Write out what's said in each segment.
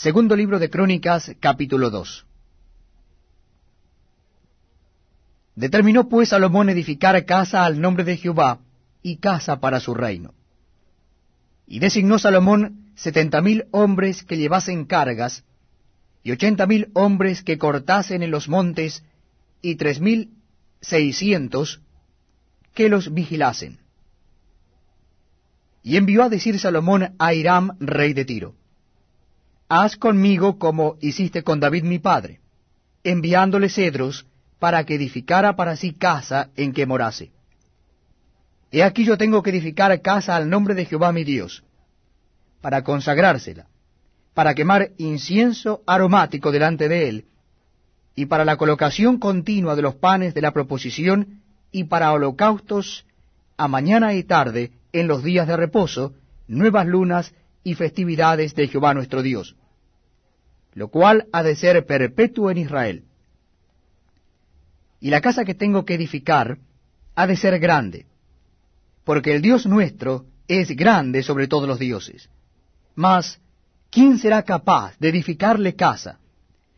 Segundo libro de Crónicas, capítulo 2. Determinó pues Salomón edificar casa al nombre de Jehová y casa para su reino. Y designó Salomón setenta mil hombres que llevasen cargas, y ochenta mil hombres que cortasen en los montes, y tres mil seiscientos que los vigilasen. Y envió a decir Salomón a Hiram, rey de Tiro, Haz conmigo como hiciste con David mi padre, enviándole cedros para que edificara para sí casa en que morase. He aquí yo tengo que edificar casa al nombre de Jehová mi Dios, para consagrársela, para quemar incienso aromático delante de él, y para la colocación continua de los panes de la proposición, y para holocaustos a mañana y tarde en los días de reposo, nuevas lunas y festividades de Jehová nuestro Dios, lo cual ha de ser perpetuo en Israel. Y la casa que tengo que edificar ha de ser grande, porque el Dios nuestro es grande sobre todos los dioses. Mas, ¿quién será capaz de edificarle casa,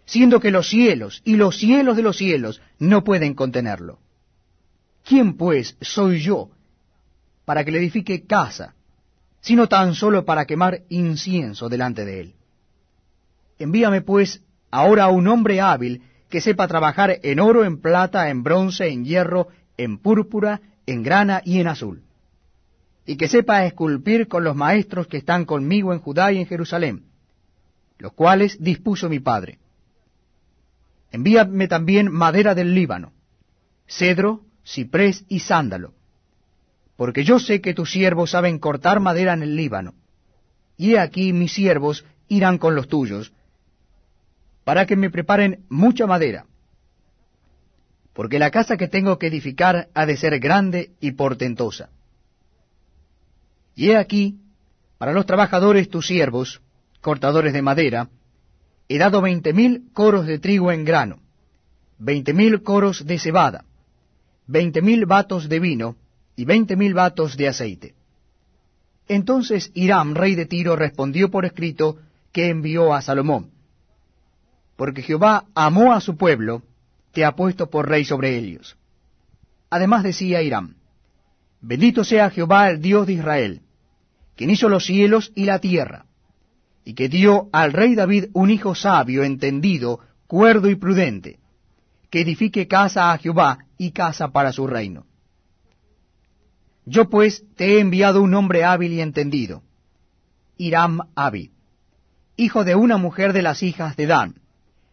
siendo que los cielos y los cielos de los cielos no pueden contenerlo? ¿Quién pues soy yo para que le edifique casa, sino tan solo para quemar incienso delante de él? Envíame pues ahora a un hombre hábil que sepa trabajar en oro, en plata, en bronce, en hierro, en púrpura, en grana y en azul. Y que sepa esculpir con los maestros que están conmigo en Judá y en Jerusalén, los cuales dispuso mi padre. Envíame también madera del Líbano, cedro, ciprés y sándalo, porque yo sé que tus siervos saben cortar madera en el Líbano, y he aquí mis siervos irán con los tuyos, para que me preparen mucha madera, porque la casa que tengo que edificar ha de ser grande y portentosa. Y he aquí, para los trabajadores tus siervos, cortadores de madera, he dado veinte mil coros de trigo en grano, veinte mil coros de cebada, veinte mil batos de vino y veinte mil batos de aceite. Entonces Hiram, rey de Tiro, respondió por escrito que envió a Salomón, porque Jehová amó a su pueblo, te ha puesto por rey sobre ellos. Además decía Hiram, bendito sea Jehová el Dios de Israel, quien hizo los cielos y la tierra, y que dio al rey David un hijo sabio, entendido, cuerdo y prudente, que edifique casa a Jehová y casa para su reino. Yo pues te he enviado un hombre hábil y entendido, Hiram Abi, hijo de una mujer de las hijas de Dan,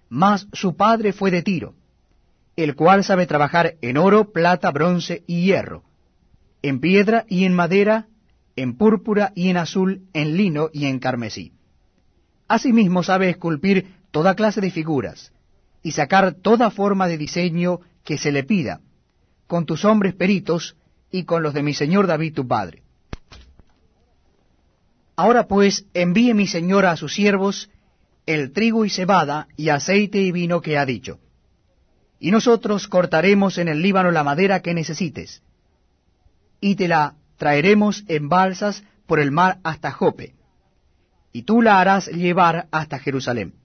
mas su padre fue de Tiro, el cual sabe trabajar en oro, plata, bronce y hierro, en piedra y en madera, en púrpura y en azul, en lino y en carmesí. Asimismo sabe esculpir toda clase de figuras, y sacar toda forma de diseño que se le pida, con tus hombres peritos y con los de mi señor David tu padre. Ahora pues envíe mi señor a sus siervos el trigo y cebada y aceite y vino que ha dicho. Y nosotros cortaremos en el Líbano la madera que necesites, y te la traeremos en balsas por el mar hasta Jope, y tú la harás llevar hasta Jerusalén.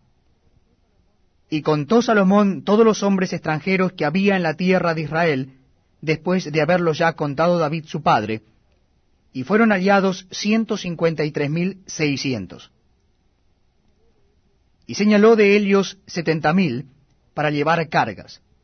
Y contó Salomón todos los hombres extranjeros que había en la tierra de Israel, después de haberlo ya contado David su padre, y fueron hallados ciento cincuenta y tres mil seiscientos y señaló de ellos setenta mil para llevar cargas.